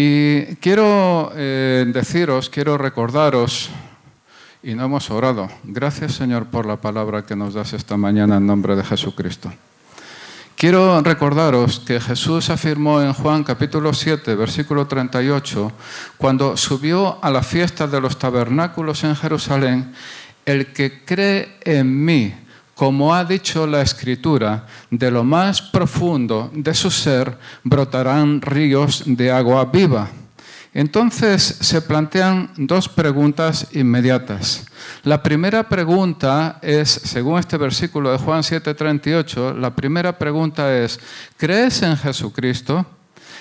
Y quiero eh, deciros, quiero recordaros, y no hemos orado, gracias Señor por la palabra que nos das esta mañana en nombre de Jesucristo. Quiero recordaros que Jesús afirmó en Juan capítulo 7, versículo 38, cuando subió a la fiesta de los tabernáculos en Jerusalén, el que cree en mí, como ha dicho la Escritura, de lo más profundo de su ser brotarán ríos de agua viva. Entonces se plantean dos preguntas inmediatas. La primera pregunta es, según este versículo de Juan 7:38, la primera pregunta es, ¿crees en Jesucristo?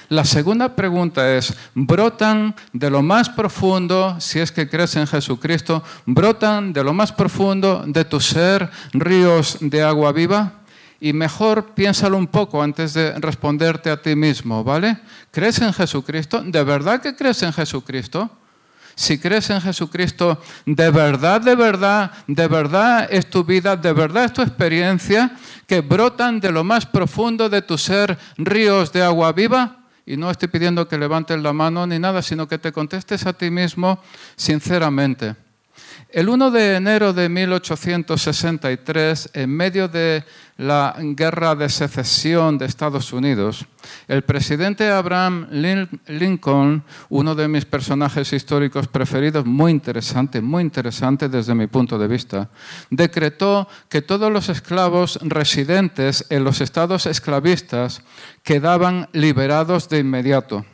La segunda pregunta es, ¿brotan de lo más profundo, si es que crees en Jesucristo, brotan de lo más profundo de tu ser ríos de agua viva? Y mejor piénsalo un poco antes de responderte a ti mismo, ¿vale? ¿Crees en Jesucristo? ¿De verdad que crees en Jesucristo? Si crees en Jesucristo, de verdad, de verdad, de verdad es tu vida, de verdad es tu experiencia, que brotan de lo más profundo de tu ser ríos de agua viva. Y no estoy pidiendo que levantes la mano ni nada, sino que te contestes a ti mismo sinceramente. El 1 de enero de 1863, en medio de la guerra de secesión de Estados Unidos, el presidente Abraham Lincoln, uno de mis personajes históricos preferidos, muy interesante, muy interesante desde mi punto de vista, decretó que todos los esclavos residentes en los estados esclavistas quedaban liberados de inmediato.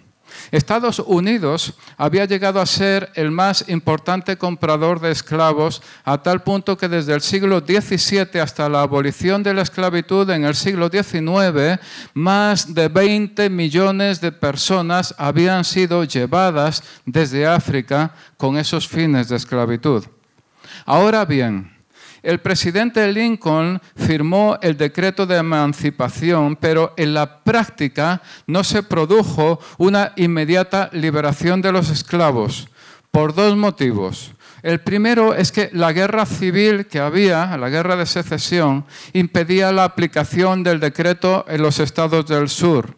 Estados Unidos había llegado a ser el más importante comprador de esclavos a tal punto que desde el siglo XVII hasta la abolición de la esclavitud en el siglo XIX, más de 20 millones de personas habían sido llevadas desde África con esos fines de esclavitud. Ahora bien, el presidente Lincoln firmó el decreto de emancipación, pero en la práctica no se produjo una inmediata liberación de los esclavos por dos motivos. El primero es que la guerra civil que había, la guerra de secesión, impedía la aplicación del decreto en los estados del sur.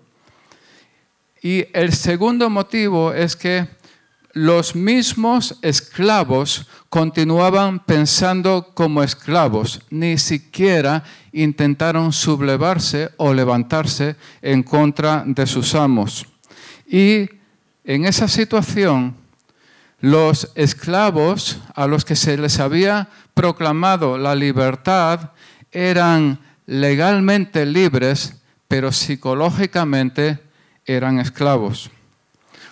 Y el segundo motivo es que los mismos esclavos continuaban pensando como esclavos, ni siquiera intentaron sublevarse o levantarse en contra de sus amos. Y en esa situación, los esclavos a los que se les había proclamado la libertad eran legalmente libres, pero psicológicamente eran esclavos.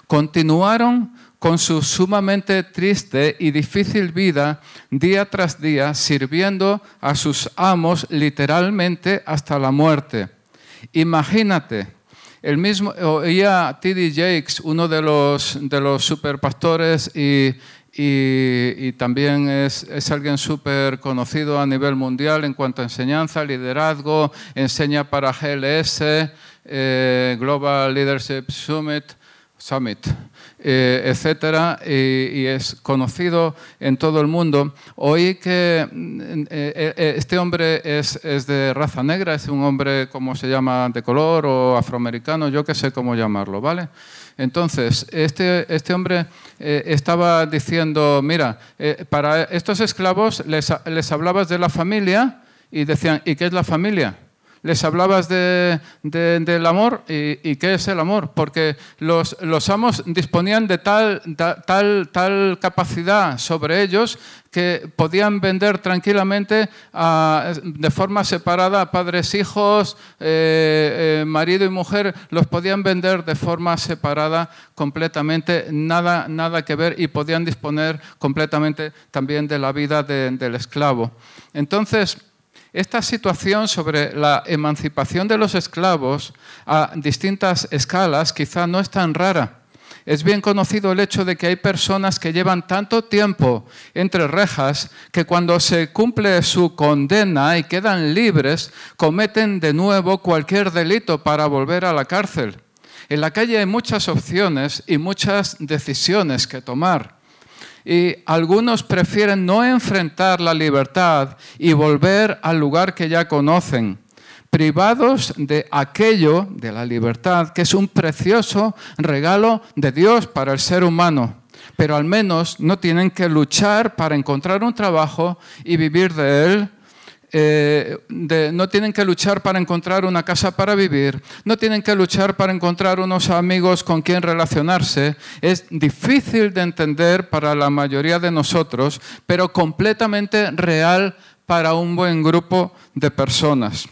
Continuaron con su sumamente triste y difícil vida día tras día, sirviendo a sus amos literalmente hasta la muerte. Imagínate, el mismo, oía T.D. Jakes, uno de los, de los superpastores y, y, también es, es alguien súper conocido a nivel mundial en cuanto a enseñanza, liderazgo, enseña para GLS, eh, Global Leadership Summit, Summit eh, etcétera, y, es conocido en todo el mundo. Oí que mm, eh, eh, este hombre es, de raza negra, es un hombre, como se llama?, de color o afroamericano, yo qué sé cómo llamarlo, ¿vale? Entonces, este, este hombre estaba diciendo, mira, para estos esclavos les, les hablabas de la familia y decían, ¿y qué es la familia? Les hablabas de, del amor y, qué es el amor, porque los, amos disponían de tal, tal, tal capacidad sobre ellos que podían vender tranquilamente de forma separada a padres, hijos, eh, eh, marido y mujer, los podían vender de forma separada completamente, nada, nada que ver y podían disponer completamente también de la vida del esclavo. Entonces, esta situación sobre la emancipación de los esclavos a distintas escalas quizá no es tan rara. Es bien conocido el hecho de que hay personas que llevan tanto tiempo entre rejas que cuando se cumple su condena y quedan libres, cometen de nuevo cualquier delito para volver a la cárcel. En la calle hay muchas opciones y muchas decisiones que tomar. Y algunos prefieren no enfrentar la libertad y volver al lugar que ya conocen. privados de aquello, de la libertad, que es un precioso regalo de Dios para el ser humano. Pero al menos no tienen que luchar para encontrar un trabajo y vivir de él no tienen que luchar para encontrar una casa para vivir, no tienen que luchar para encontrar unos amigos con quien relacionarse. Es difícil de entender para la mayoría de nosotros, pero completamente real para un buen grupo de personas.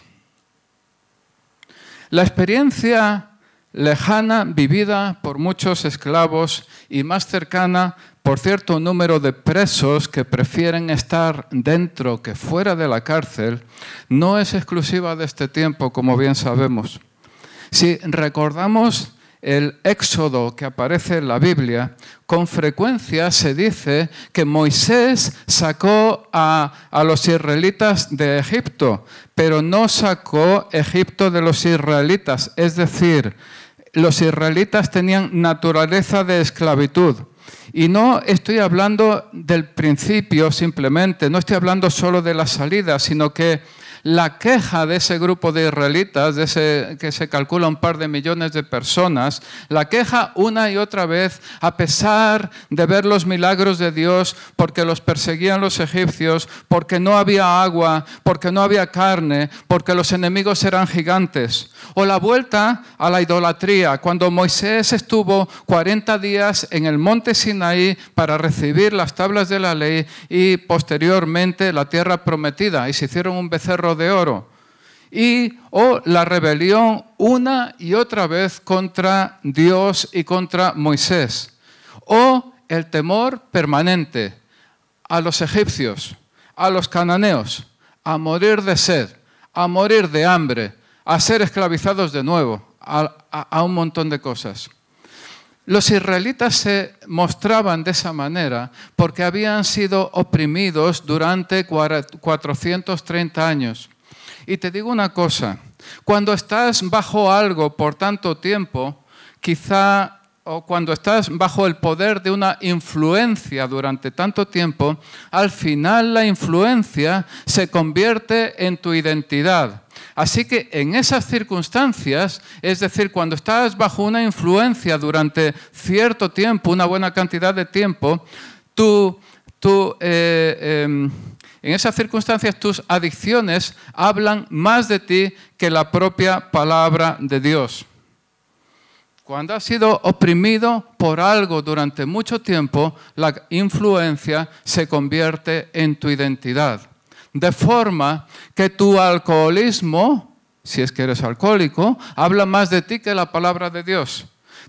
La experiencia lejana vivida por muchos esclavos y más cercana por cierto número de presos que prefieren estar dentro que fuera de la cárcel, no es exclusiva de este tiempo, como bien sabemos. Si recordamos el éxodo que aparece en la Biblia, con frecuencia se dice que Moisés sacó a, los israelitas de Egipto, pero no sacó Egipto de los israelitas. Es decir, los israelitas tenían naturaleza de esclavitud. Y no estoy hablando del principio simplemente, no estoy hablando solo de la salida, sino que la queja de ese grupo de israelitas, de ese, que se calcula un par de millones de personas, la queja una y otra vez, a pesar de ver los milagros de Dios, porque los perseguían los egipcios, porque no había agua, porque no había carne, porque los enemigos eran gigantes. O la vuelta a la idolatría, cuando Moisés estuvo 40 días en el monte Sinaí para recibir las tablas de la ley y posteriormente la tierra prometida, y se hicieron un becerro de oro. Y o la rebelión una y otra vez contra Dios y contra Moisés. O el temor permanente a los egipcios, a los cananeos, a morir de sed, a morir de hambre, a ser esclavizados de nuevo, a, un montón de cosas. Los israelitas se mostraban de esa manera porque habían sido oprimidos durante 430 años. Y te digo una cosa, cuando estás bajo algo por tanto tiempo, quizá o cuando estás bajo el poder de una influencia durante tanto tiempo, al final la influencia se convierte en tu identidad. Así que en esas circunstancias, es decir, cuando estás bajo una influencia durante cierto tiempo, una buena cantidad de tiempo, tú, eh, em, en esas circunstancias tus adicciones hablan más de ti que la propia palabra de Dios. Cuando has sido oprimido por algo durante mucho tiempo, la influencia se convierte en tu identidad. De forma que tu alcoholismo, si es que eres alcohólico, habla más de ti que la palabra de Dios.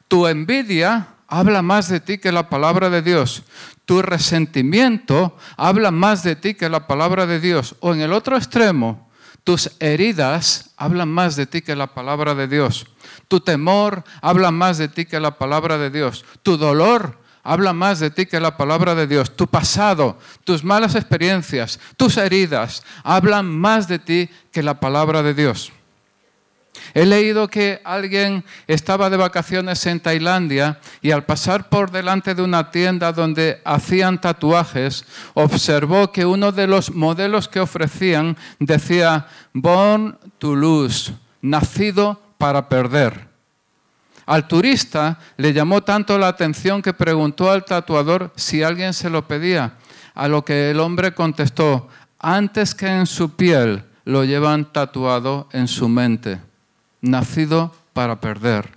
Tu envidia habla más de ti que la palabra de Dios. Tu resentimiento habla más de ti que la palabra de Dios. O en el otro extremo, tus heridas hablan más de ti que la palabra de Dios. Tu temor habla más de ti que la palabra de Dios. Tu dolor habla más de ti que la palabra de Dios. Tu pasado, tus malas experiencias, tus heridas hablan más de ti que la palabra de Dios. He leído que alguien estaba de vacaciones en Tailandia y al pasar por delante de una tienda donde hacían tatuajes, observó que uno de los modelos que ofrecían decía, Born to lose, nacido para perder. Al turista le llamó tanto la atención que preguntó al tatuador si alguien se lo pedía, a lo que el hombre contestó, antes que en su piel, lo llevan tatuado en su mente nacido para perder.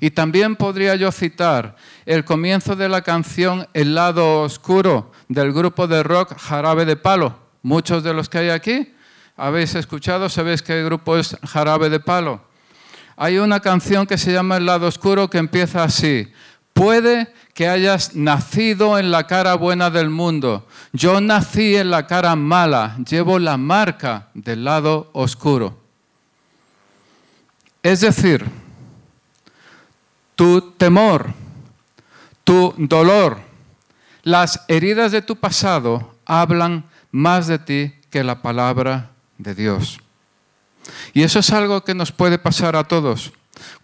Y también podría yo citar el comienzo de la canción El lado oscuro del grupo de rock Jarabe de Palo. Muchos de los que hay aquí habéis escuchado, sabéis qué grupo es Jarabe de Palo. Hay una canción que se llama El lado oscuro que empieza así. Puede que hayas nacido en la cara buena del mundo. Yo nací en la cara mala, llevo la marca del lado oscuro. Es decir, tu temor, tu dolor, las heridas de tu pasado hablan más de ti que la palabra de Dios. Y eso es algo que nos puede pasar a todos.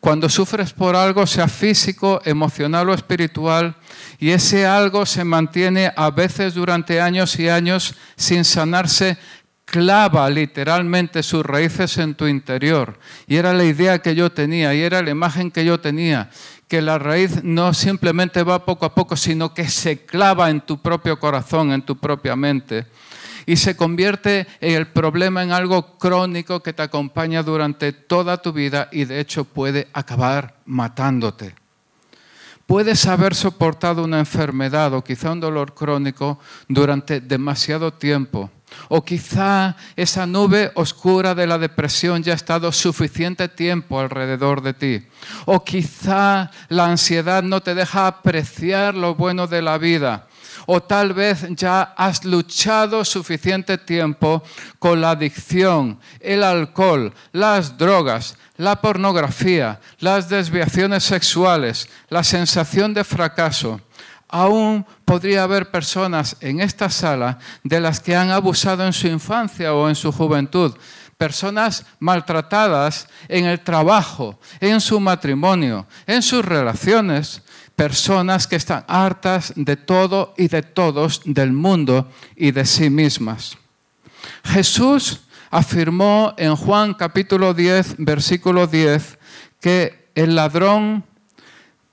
Cuando sufres por algo, sea físico, emocional o espiritual, y ese algo se mantiene a veces durante años y años sin sanarse, clava literalmente sus raíces en tu interior. Y era la idea que yo tenía, y era la imagen que yo tenía, que la raíz no simplemente va poco a poco, sino que se clava en tu propio corazón, en tu propia mente. Y se convierte el problema en algo crónico que te acompaña durante toda tu vida y de hecho puede acabar matándote. Puedes haber soportado una enfermedad o quizá un dolor crónico durante demasiado tiempo o quizá esa nube oscura de la depresión ya ha estado suficiente tiempo alrededor de ti. O quizá la ansiedad no te deja apreciar lo bueno de la vida. O tal vez ya has luchado suficiente tiempo con la adicción, el alcohol, las drogas, la pornografía, las desviaciones sexuales, la sensación de fracaso. Aún podría haber personas en esta sala de las que han abusado en su infancia o en su juventud, personas maltratadas en el trabajo, en su matrimonio, en sus relaciones, personas que están hartas de todo y de todos, del mundo y de sí mismas. Jesús afirmó en Juan capítulo 10, versículo 10, que el ladrón,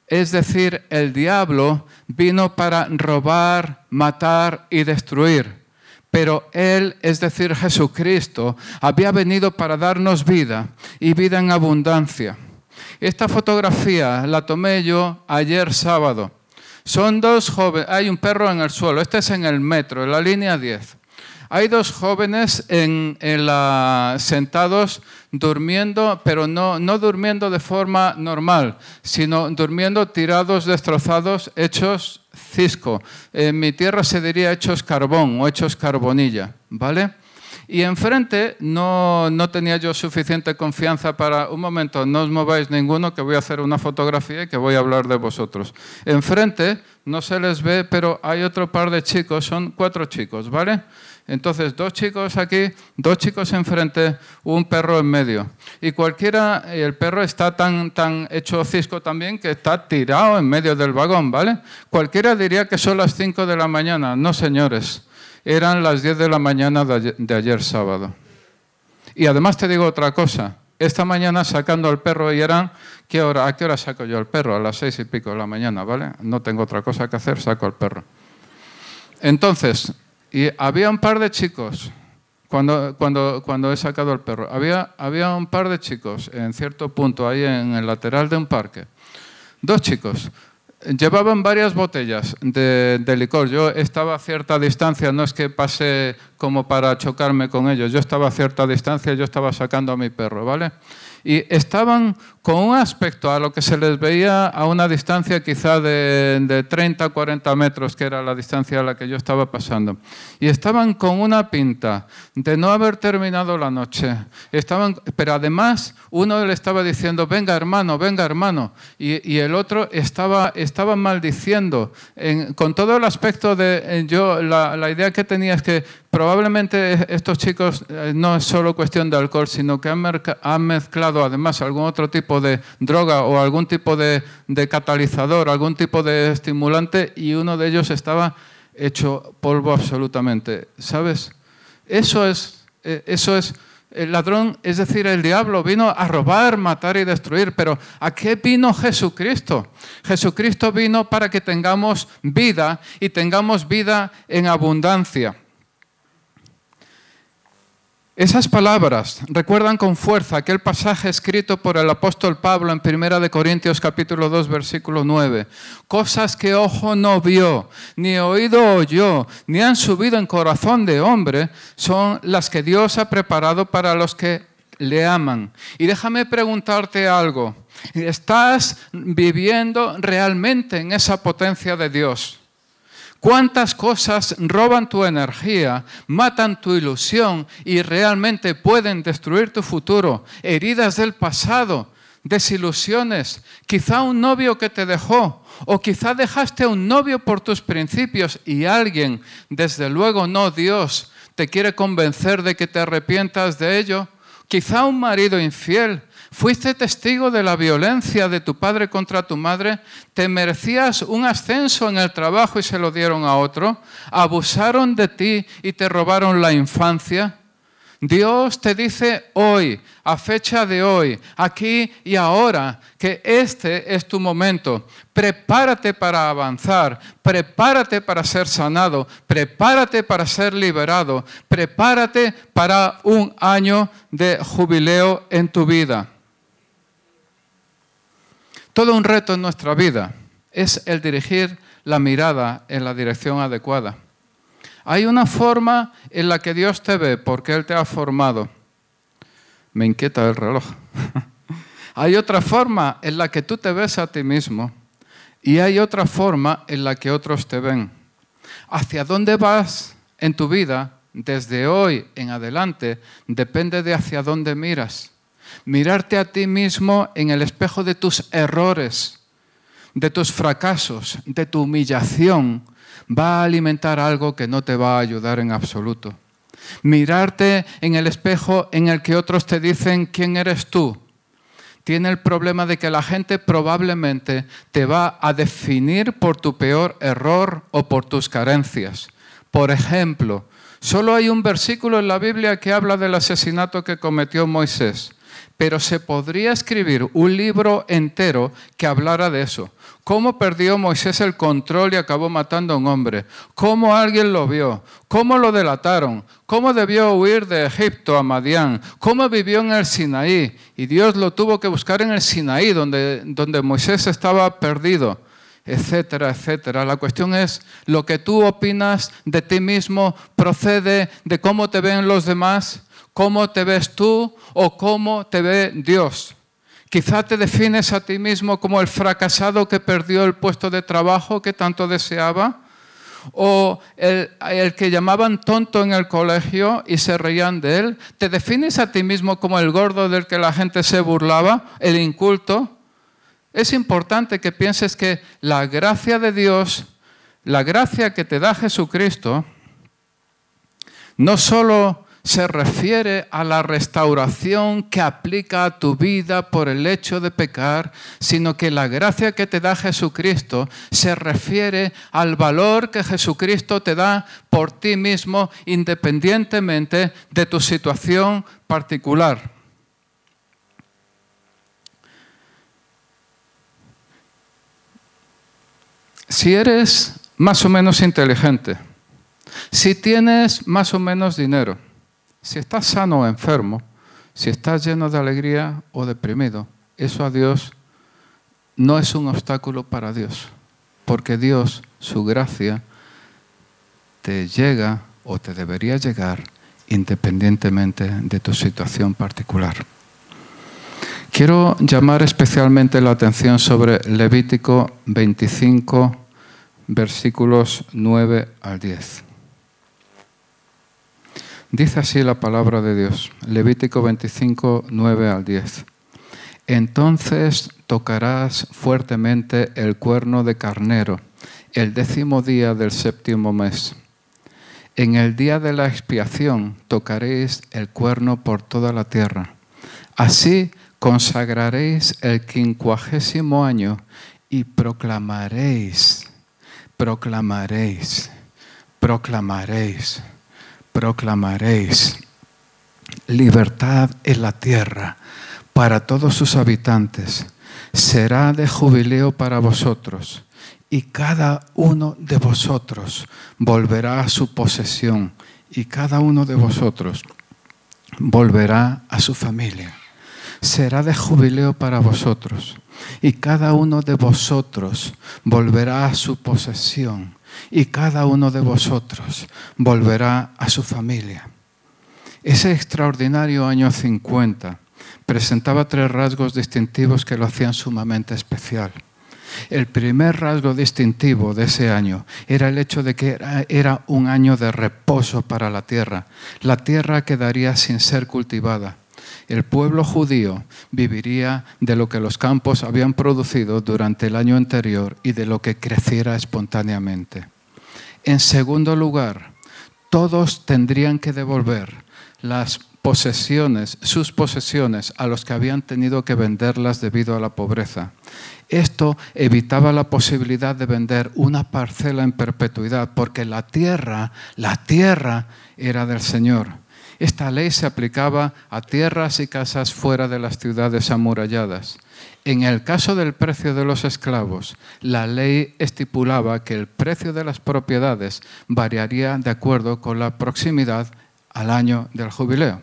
es decir, el diablo, vino para robar, matar y destruir. Pero Él, es decir, Jesucristo, había venido para darnos vida y vida en abundancia. Esta fotografía la tomé yo ayer sábado. Son dos jóvenes, hay un perro en el suelo, este es en el metro, en la línea 10. Hay dos jóvenes en, la, sentados durmiendo, pero no, no durmiendo de forma normal, sino durmiendo tirados, destrozados, hechos cisco. En mi tierra se diría hechos carbón o hechos carbonilla, ¿vale? Y enfrente no, no, tenía yo suficiente confianza para, un momento, no os mováis ninguno, que voy a hacer una fotografía y que voy a hablar de vosotros. Enfrente no se les ve, pero hay otro par de chicos, son cuatro chicos, ¿vale? Entonces, dos chicos aquí, dos chicos enfrente, un perro en medio. Y cualquiera, el perro está tan, tan hecho cisco también que está tirado en medio del vagón, ¿vale? Cualquiera diría que son las 5 de la mañana. No, señores, eran las 10 de la mañana de ayer, sábado. Y además te digo otra cosa. Esta mañana sacando al perro y eran, ¿qué hora? ¿a qué hora saco yo al perro? A las seis y pico de la mañana, ¿vale? No tengo otra cosa que hacer, saco al perro. Entonces, y había un par de chicos, cuando, cuando, cuando he sacado el perro, había, había un par de chicos en cierto punto, ahí en el lateral de un parque. Dos chicos. Llevaban varias botellas de, licor. Yo estaba a cierta distancia, no es que pase como para chocarme con ellos. Yo estaba a cierta distancia, yo estaba sacando a mi perro, ¿vale? y estaban con un aspecto a lo que se les veía a una distancia quizá de, de 30 40 metros, que era la distancia a la que yo estaba pasando. Y estaban con una pinta de no haber terminado la noche. Estaban, pero además uno le estaba diciendo, venga hermano, venga hermano. Y, el otro estaba, estaba maldiciendo. con todo el aspecto de yo, la, la idea que tenía es que probablemente estos chicos eh, no es solo cuestión de alcohol, sino que han, mezclado además algún otro tipo de droga o algún tipo de, catalizador, algún tipo de estimulante y uno de ellos estaba hecho polvo absolutamente. ¿Sabes? Eso es, eh, eso es el ladrón, es decir, el diablo vino a robar, matar y destruir. Pero ¿a qué vino Jesucristo? Jesucristo vino para que tengamos vida y tengamos vida en abundancia. Esas palabras recuerdan con fuerza aquel pasaje escrito por el apóstol Pablo en 1 Corintios capítulo 2 versículo 9. Cosas que ojo no vio, ni oído oyó, ni han subido en corazón de hombre, son las que Dios ha preparado para los que le aman. Y déjame preguntarte algo. ¿Estás viviendo realmente en esa potencia de Dios? ¿Cuántas cosas roban tu energía, matan tu ilusión y realmente pueden destruir tu futuro? Heridas del pasado, desilusiones, quizá un novio que te dejó, o quizá dejaste a un novio por tus principios y alguien, desde luego no Dios, te quiere convencer de que te arrepientas de ello. Quizá un marido infiel, Fuiste testigo de la violencia de tu padre contra tu madre, te merecías un ascenso en el trabajo y se lo dieron a otro, abusaron de ti y te robaron la infancia. Dios te dice hoy, a fecha de hoy, aquí y ahora, que este es tu momento. Prepárate para avanzar, prepárate para ser sanado, prepárate para ser liberado, prepárate para un año de jubileo en tu vida. Todo un reto en nuestra vida es el dirigir la mirada en la dirección adecuada. Hay una forma en la que Dios te ve porque Él te ha formado. Me inquieta el reloj. hay otra forma en la que tú te ves a ti mismo y hay otra forma en la que otros te ven. Hacia dónde vas en tu vida desde hoy en adelante depende de hacia dónde miras. Mirarte a ti mismo en el espejo de tus errores, de tus fracasos, de tu humillación, va a alimentar algo que no te va a ayudar en absoluto. Mirarte en el espejo en el que otros te dicen quién eres tú. Tiene el problema de que la gente probablemente te va a definir por tu peor error o por tus carencias. Por ejemplo, solo hay un versículo en la Biblia que habla del asesinato que cometió Moisés, pero se podría escribir un libro entero que hablara de eso. ¿Cómo perdió Moisés el control y acabó matando a un hombre? ¿Cómo alguien lo vio? ¿Cómo lo delataron? ¿Cómo debió huir de Egipto a Madián? ¿Cómo vivió en el Sinaí? Y Dios lo tuvo que buscar en el Sinaí, donde, donde Moisés estaba perdido, etcétera, etcétera. La cuestión es, ¿lo que tú opinas de ti mismo procede de cómo te ven los demás? ¿Cómo te ves tú o cómo te ve Dios? Quizá te defines a ti mismo como el fracasado que perdió el puesto de trabajo que tanto deseaba, o el, que llamaban tonto en el colegio y se reían de él. ¿Te defines a ti mismo como el gordo del que la gente se burlaba, el inculto? Es importante que pienses que la gracia de Dios, la gracia que te da Jesucristo, no solo se refiere a la restauración que aplica a tu vida por el hecho de pecar, sino que la gracia que te da Jesucristo se refiere al valor que Jesucristo te da por ti mismo independientemente de tu situación particular. Si eres más o menos inteligente, si tienes más o menos dinero, si estás sano o enfermo, si estás lleno de alegría o deprimido, eso a Dios no es un obstáculo para Dios, porque Dios, su gracia, te llega o te debería llegar independientemente de tu situación particular. Quiero llamar especialmente la atención sobre Levítico 25, versículos 9 al 10. Dice así la palabra de Dios, Levítico 25, 9 al 10. Entonces tocarás fuertemente el cuerno de carnero el décimo día del séptimo mes. En el día de la expiación tocaréis el cuerno por toda la tierra. Así consagraréis el quincuagésimo año y proclamaréis, proclamaréis, proclamaréis proclamaréis libertad en la tierra para todos sus habitantes. Será de jubileo para vosotros y cada uno de vosotros volverá a su posesión y cada uno de vosotros volverá a su familia. Será de jubileo para vosotros y cada uno de vosotros volverá a su posesión y cada uno de vosotros volverá a su familia. Ese extraordinario año 50 presentaba tres rasgos distintivos que lo hacían sumamente especial. El primer rasgo distintivo de ese año era el hecho de que era, un año de reposo para la tierra. La tierra quedaría sin ser cultivada el pueblo judío viviría de lo que los campos habían producido durante el año anterior y de lo que creciera espontáneamente. En segundo lugar, todos tendrían que devolver las posesiones, sus posesiones, a los que habían tenido que venderlas debido a la pobreza. Esto evitaba la posibilidad de vender una parcela en perpetuidad, porque la tierra, la tierra era del Señor. Esta ley se aplicaba a tierras y casas fuera de las ciudades amuralladas. En el caso del precio de los esclavos, la ley estipulaba que el precio de las propiedades variaría de acuerdo con la proximidad al año del jubileo.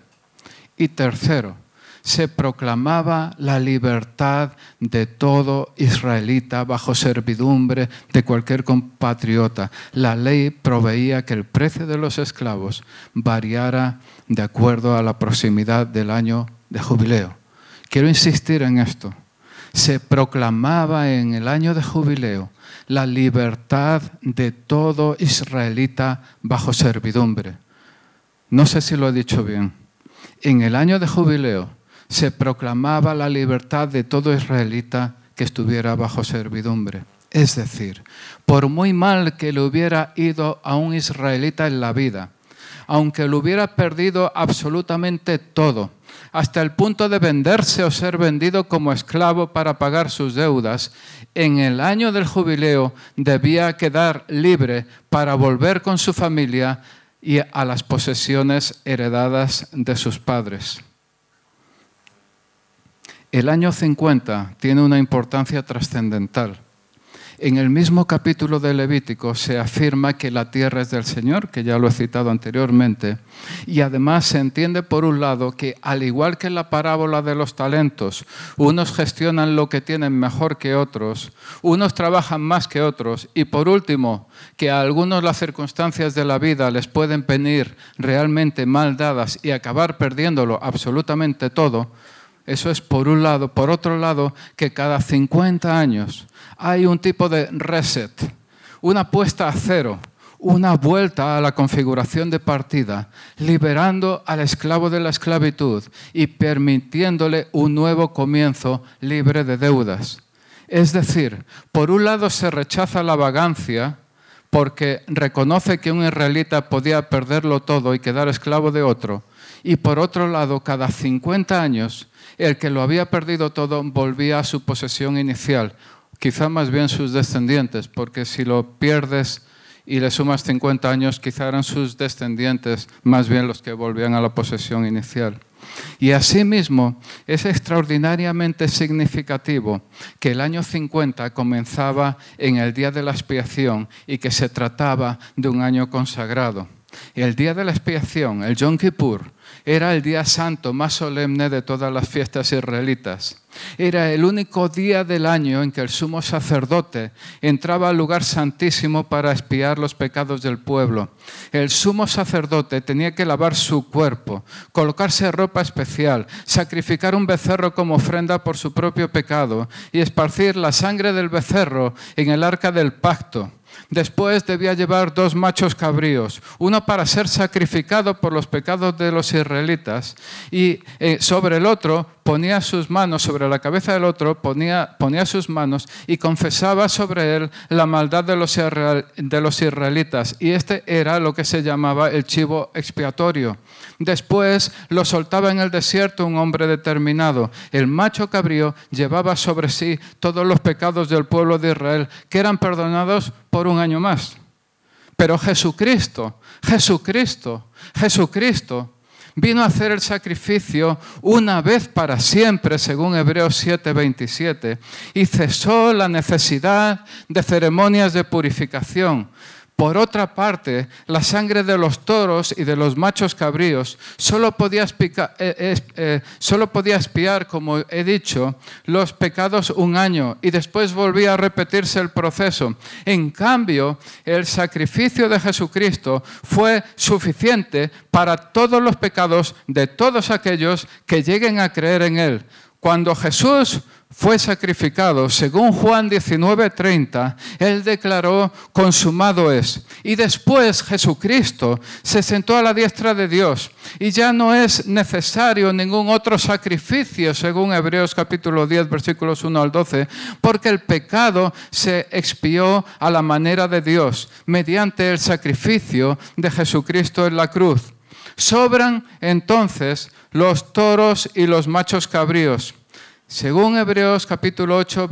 Y tercero, se proclamaba la libertad de todo israelita bajo servidumbre de cualquier compatriota. La ley proveía que el precio de los esclavos variara de acuerdo a la proximidad del año de jubileo. Quiero insistir en esto. Se proclamaba en el año de jubileo la libertad de todo israelita bajo servidumbre. No sé si lo he dicho bien. En el año de jubileo, se proclamaba la libertad de todo israelita que estuviera bajo servidumbre. Es decir, por muy mal que le hubiera ido a un israelita en la vida, aunque lo hubiera perdido absolutamente todo, hasta el punto de venderse o ser vendido como esclavo para pagar sus deudas, en el año del jubileo debía quedar libre para volver con su familia y a las posesiones heredadas de sus padres. El año 50 tiene una importancia trascendental. En el mismo capítulo de Levítico se afirma que la tierra es del Señor, que ya lo he citado anteriormente, y además se entiende por un lado que al igual que en la parábola de los talentos, unos gestionan lo que tienen mejor que otros, unos trabajan más que otros, y por último, que a algunos las circunstancias de la vida les pueden venir realmente mal dadas y acabar perdiéndolo absolutamente todo, eso es por un lado. Por otro lado, que cada 50 años hay un tipo de reset, una puesta a cero, una vuelta a la configuración de partida, liberando al esclavo de la esclavitud y permitiéndole un nuevo comienzo libre de deudas. Es decir, por un lado se rechaza la vagancia porque reconoce que un israelita podía perderlo todo y quedar esclavo de otro, y por otro lado, cada 50 años el que lo había perdido todo volvía a su posesión inicial, quizá más bien sus descendientes, porque si lo pierdes y le sumas 50 años, quizá eran sus descendientes más bien los que volvían a la posesión inicial. Y asimismo es extraordinariamente significativo que el año 50 comenzaba en el día de la expiación y que se trataba de un año consagrado. El día de la expiación, el Yom Kippur, era el día santo más solemne de todas las fiestas israelitas. Era el único día del año en que el sumo sacerdote entraba al lugar santísimo para espiar los pecados del pueblo. El sumo sacerdote tenía que lavar su cuerpo, colocarse ropa especial, sacrificar un becerro como ofrenda por su propio pecado y esparcir la sangre del becerro en el arca del pacto Después debía llevar dos machos cabríos, uno para ser sacrificado por los pecados de los israelitas y eh, sobre el otro ponía sus manos, sobre la cabeza del otro ponía, ponía sus manos y confesaba sobre él la maldad de los, de los israelitas. Y este era lo que se llamaba el chivo expiatorio. Después lo soltaba en el desierto un hombre determinado. El macho cabrío llevaba sobre sí todos los pecados del pueblo de Israel, que eran perdonados por un año más. Pero Jesucristo, Jesucristo, Jesucristo vino a hacer el sacrificio una vez para siempre, según Hebreos 7:27, y cesó la necesidad de ceremonias de purificación. Por otra parte, la sangre de los toros y de los machos cabríos solo podía, eh, eh, solo podía espiar, como he dicho, los pecados un año y después volvía a repetirse el proceso. En cambio, el sacrificio de Jesucristo fue suficiente para todos los pecados de todos aquellos que lleguen a creer en Él. Cuando Jesús fue sacrificado, según Juan 19:30, Él declaró, consumado es. Y después Jesucristo se sentó a la diestra de Dios y ya no es necesario ningún otro sacrificio, según Hebreos capítulo 10, versículos 1 al 12, porque el pecado se expió a la manera de Dios, mediante el sacrificio de Jesucristo en la cruz. Sobran entonces los toros y los machos cabríos. Según Hebreos capítulo 8,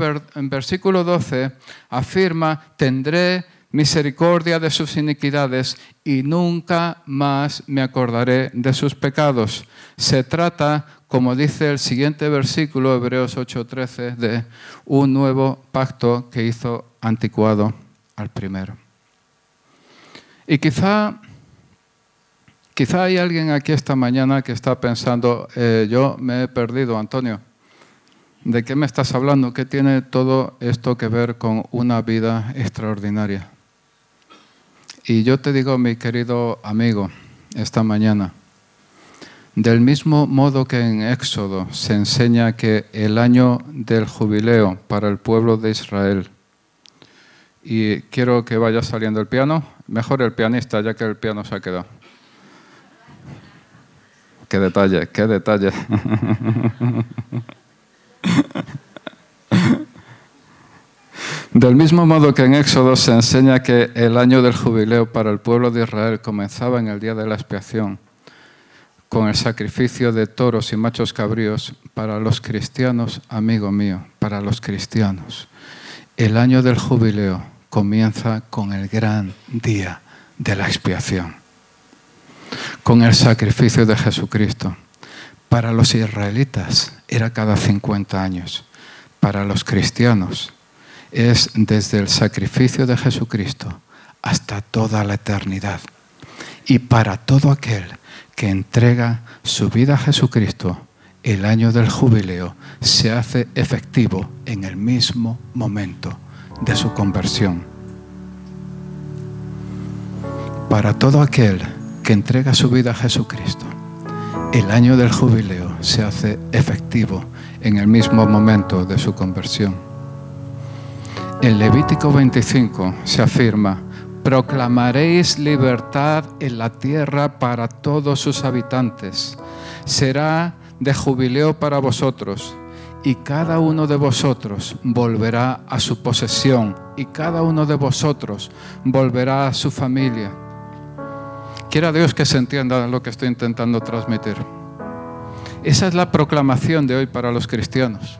versículo 12, afirma, tendré misericordia de sus iniquidades y nunca más me acordaré de sus pecados. Se trata, como dice el siguiente versículo, Hebreos 8:13, de un nuevo pacto que hizo anticuado al primero. Y quizá, quizá hay alguien aquí esta mañana que está pensando, eh, yo me he perdido, Antonio. ¿De qué me estás hablando? ¿Qué tiene todo esto que ver con una vida extraordinaria? Y yo te digo, mi querido amigo, esta mañana, del mismo modo que en Éxodo se enseña que el año del jubileo para el pueblo de Israel, y quiero que vaya saliendo el piano, mejor el pianista ya que el piano se ha quedado. Qué detalle, qué detalle. Del mismo modo que en Éxodo se enseña que el año del jubileo para el pueblo de Israel comenzaba en el día de la expiación, con el sacrificio de toros y machos cabríos para los cristianos, amigo mío, para los cristianos. El año del jubileo comienza con el gran día de la expiación, con el sacrificio de Jesucristo. Para los israelitas era cada 50 años, para los cristianos es desde el sacrificio de Jesucristo hasta toda la eternidad. Y para todo aquel que entrega su vida a Jesucristo, el año del jubileo se hace efectivo en el mismo momento de su conversión. Para todo aquel que entrega su vida a Jesucristo, el año del jubileo se hace efectivo en el mismo momento de su conversión. En Levítico 25 se afirma, proclamaréis libertad en la tierra para todos sus habitantes. Será de jubileo para vosotros y cada uno de vosotros volverá a su posesión y cada uno de vosotros volverá a su familia. Quiera Dios que se entienda lo que estoy intentando transmitir. Esa es la proclamación de hoy para los cristianos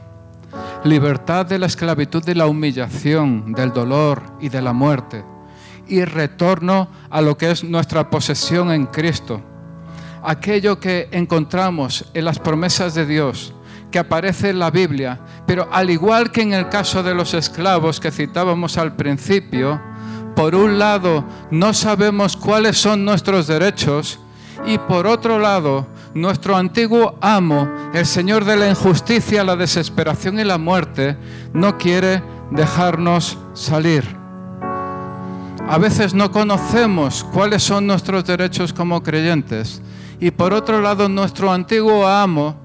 libertad de la esclavitud de la humillación, del dolor y de la muerte, y retorno a lo que es nuestra posesión en Cristo. Aquello que encontramos en las promesas de Dios, que aparece en la Biblia, pero al igual que en el caso de los esclavos que citábamos al principio, por un lado no sabemos cuáles son nuestros derechos y por otro lado nuestro antiguo amo, el Señor de la injusticia, la desesperación y la muerte, no quiere dejarnos salir. A veces no conocemos cuáles son nuestros derechos como creyentes. Y por otro lado, nuestro antiguo amo,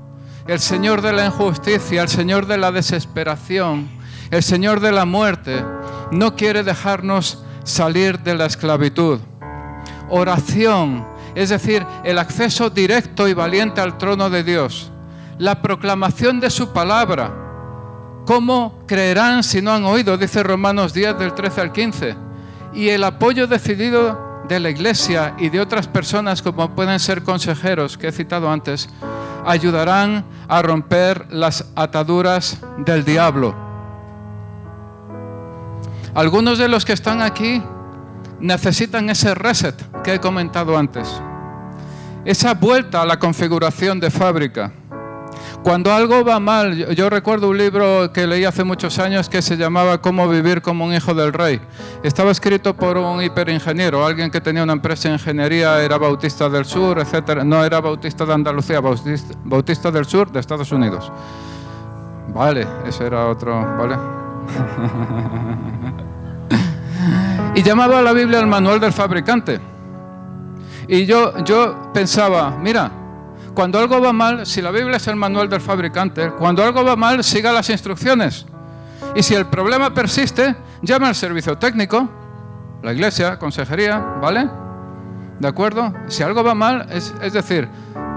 el Señor de la injusticia, el Señor de la desesperación, el Señor de la muerte, no quiere dejarnos salir de la esclavitud. Oración es decir, el acceso directo y valiente al trono de Dios, la proclamación de su palabra. ¿Cómo creerán si no han oído? Dice Romanos 10 del 13 al 15. Y el apoyo decidido de la iglesia y de otras personas como pueden ser consejeros que he citado antes, ayudarán a romper las ataduras del diablo. Algunos de los que están aquí necesitan ese reset que he comentado antes. Esa vuelta a la configuración de fábrica. Cuando algo va mal, yo, recuerdo un libro que leí hace muchos años que se llamaba Cómo vivir como un hijo del rey. Estaba escrito por un hiperingeniero, alguien que tenía una empresa de ingeniería, era bautista del sur, etc. No era bautista de Andalucía, bautista, bautista del sur de Estados Unidos. Vale, ese era otro, ¿vale? y llamaba a la Biblia el manual del fabricante. Y yo, yo pensaba, mira, cuando algo va mal, si la Biblia es el manual del fabricante, cuando algo va mal, siga las instrucciones. Y si el problema persiste, llame al servicio técnico, la iglesia, consejería, ¿vale? ¿De acuerdo? Si algo va mal, es, decir,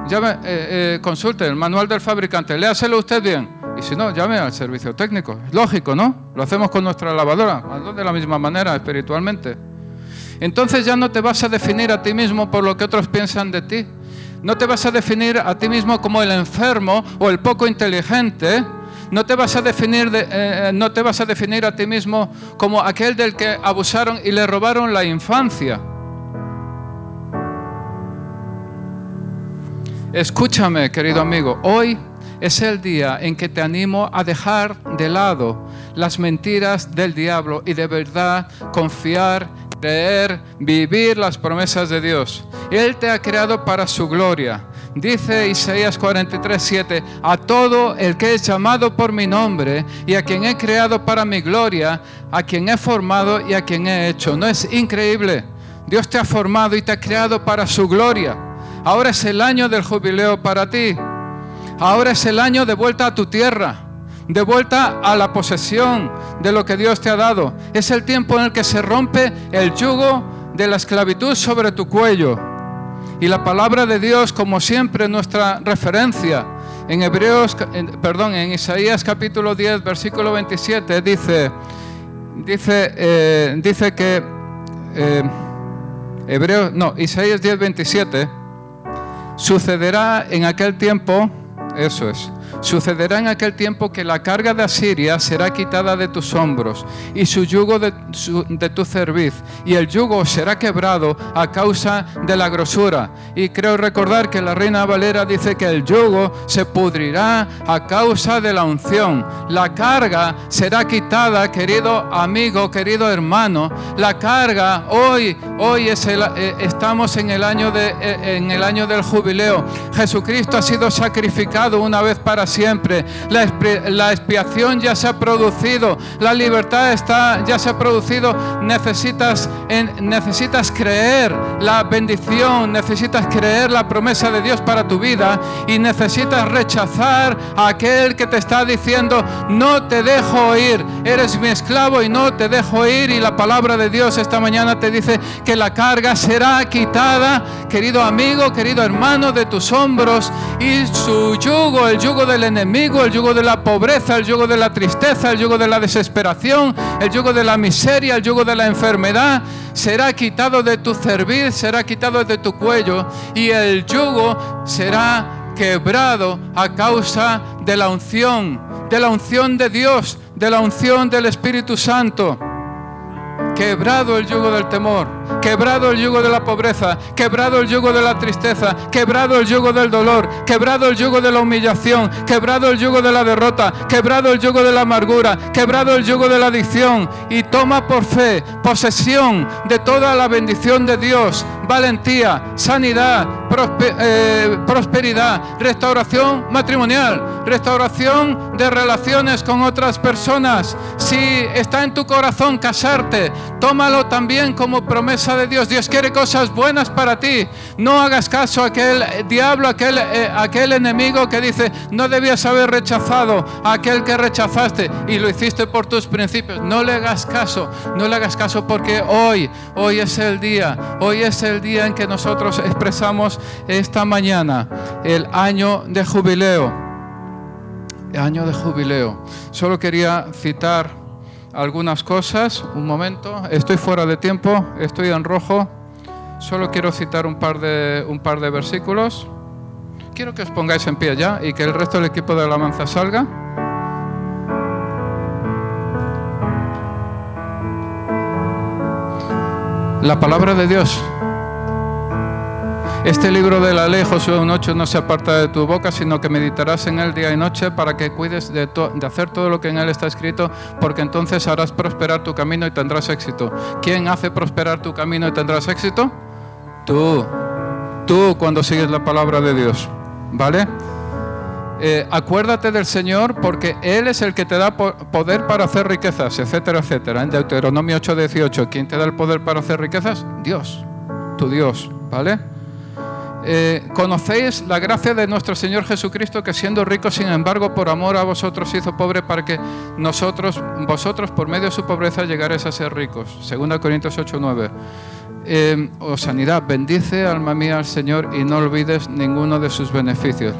llame, eh, eh, consulte el manual del fabricante, léaselo usted bien. Y si no, llame al servicio técnico. Es lógico, ¿no? Lo hacemos con nuestra lavadora, de la misma manera, espiritualmente. Entonces ya no te vas a definir a ti mismo por lo que otros piensan de ti. No te vas a definir a ti mismo como el enfermo o el poco inteligente, No te vas a definir, eh, no te vas a, definir a ti mismo como aquel del que abusaron y le robaron la infancia. Escúchame, querido amigo, hoy es el día en que te animo a dejar de lado las mentiras del diablo y de verdad confiar, creer, vivir las promesas de Dios. Él te ha creado para su gloria. Dice Isaías 43, 7, a todo el que es llamado por mi nombre y a quien he creado para mi gloria, a quien he formado y a quien he hecho. ¿No es increíble? Dios te ha formado y te ha creado para su gloria. Ahora es el año del jubileo para ti. Ahora es el año de vuelta a tu tierra, de vuelta a la posesión de lo que Dios te ha dado. Es el tiempo en el que se rompe el yugo de la esclavitud sobre tu cuello. Y la palabra de Dios, como siempre, nuestra referencia. En Hebreos, perdón, en Isaías capítulo 10, versículo 27, dice, dice, eh, dice que, eh, Hebreos, no, Isaías 10, 27, sucederá en aquel tiempo, eso es. Sucederá en aquel tiempo que la carga de Asiria será quitada de tus hombros y su yugo de, tu cerviz, y el yugo será quebrado a causa de la grosura. Y creo recordar que la reina Valera dice que el yugo se pudrirá a causa de la unción. La carga será quitada, querido amigo, querido hermano. La carga hoy, hoy es eh, estamos eh, en el año del jubileo. Jesucristo ha sido sacrificado una vez para siempre. La, expiación ya se ha producido, la libertad está, ya se ha producido. Necesitas, necesitas creer la bendición, necesitas creer la promesa de Dios para tu vida y necesitas rechazar a aquel que te está diciendo, no te dejo ir, eres mi esclavo y no te dejo ir. Y la palabra de Dios esta mañana te dice que la carga será quitada, querido amigo, querido hermano, de tus hombros y su yugo, el yugo de el enemigo, el yugo de la pobreza, el yugo de la tristeza, el yugo de la desesperación, el yugo de la miseria, el yugo de la enfermedad, será quitado de tu cerviz, será quitado de tu cuello y el yugo será quebrado a causa de la unción, de la unción de Dios, de la unción del Espíritu Santo. Quebrado el yugo del temor, quebrado el yugo de la pobreza, quebrado el yugo de la tristeza, quebrado el yugo del dolor, quebrado el yugo de la humillación, quebrado el yugo de la derrota, quebrado el yugo de la amargura, quebrado el yugo de la adicción. Y toma por fe posesión de toda la bendición de Dios, valentía, sanidad, eh, prosperidad, restauración matrimonial, restauración de relaciones con otras personas. Si está en tu corazón casarte, tómalo también como promesa de Dios. Dios quiere cosas buenas para ti. No hagas caso a aquel diablo, aquel, eh, aquel enemigo que dice, no debías haber rechazado a aquel que rechazaste y lo hiciste por tus principios. No le hagas caso, no le hagas caso porque hoy, hoy es el día, hoy es el día en que nosotros expresamos esta mañana el año de jubileo. año de jubileo. Solo quería citar algunas cosas. Un momento, estoy fuera de tiempo, estoy en rojo. Solo quiero citar un par de, un par de versículos. Quiero que os pongáis en pie ya y que el resto del equipo de alabanza salga. La palabra de Dios este libro de la ley, Josué 1.8, no se aparta de tu boca, sino que meditarás en él día y noche para que cuides de, hacer todo lo que en él está escrito, porque entonces harás prosperar tu camino y tendrás éxito. ¿Quién hace prosperar tu camino y tendrás éxito? Tú. Tú cuando sigues la palabra de Dios. ¿Vale? Eh, acuérdate del Señor porque Él es el que te da poder para hacer riquezas, etcétera, etcétera. En Deuteronomio 8:18, ¿quién te da el poder para hacer riquezas? Dios, tu Dios, ¿vale? Eh, conocéis la gracia de nuestro Señor Jesucristo que siendo rico, sin embargo, por amor a vosotros hizo pobre para que nosotros, vosotros, por medio de su pobreza, llegaréis a ser ricos. 2 Corintios 8, 9. Eh, o sanidad, bendice alma mía al Señor y no olvides ninguno de sus beneficios.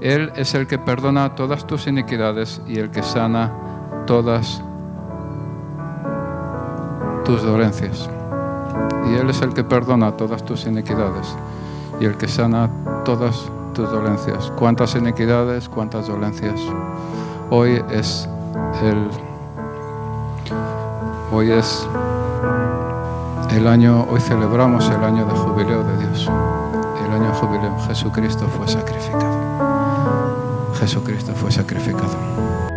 Él es el que perdona todas tus iniquidades y el que sana todas tus dolencias. Y Él es el que perdona todas tus iniquidades y el que sana todas tus dolencias. ¿Cuántas iniquidades, cuántas dolencias? Hoy es el hoy es el año, hoy celebramos el año de jubileo de Dios. El año de jubileo. Jesucristo fue sacrificado. Jesucristo fue sacrificado.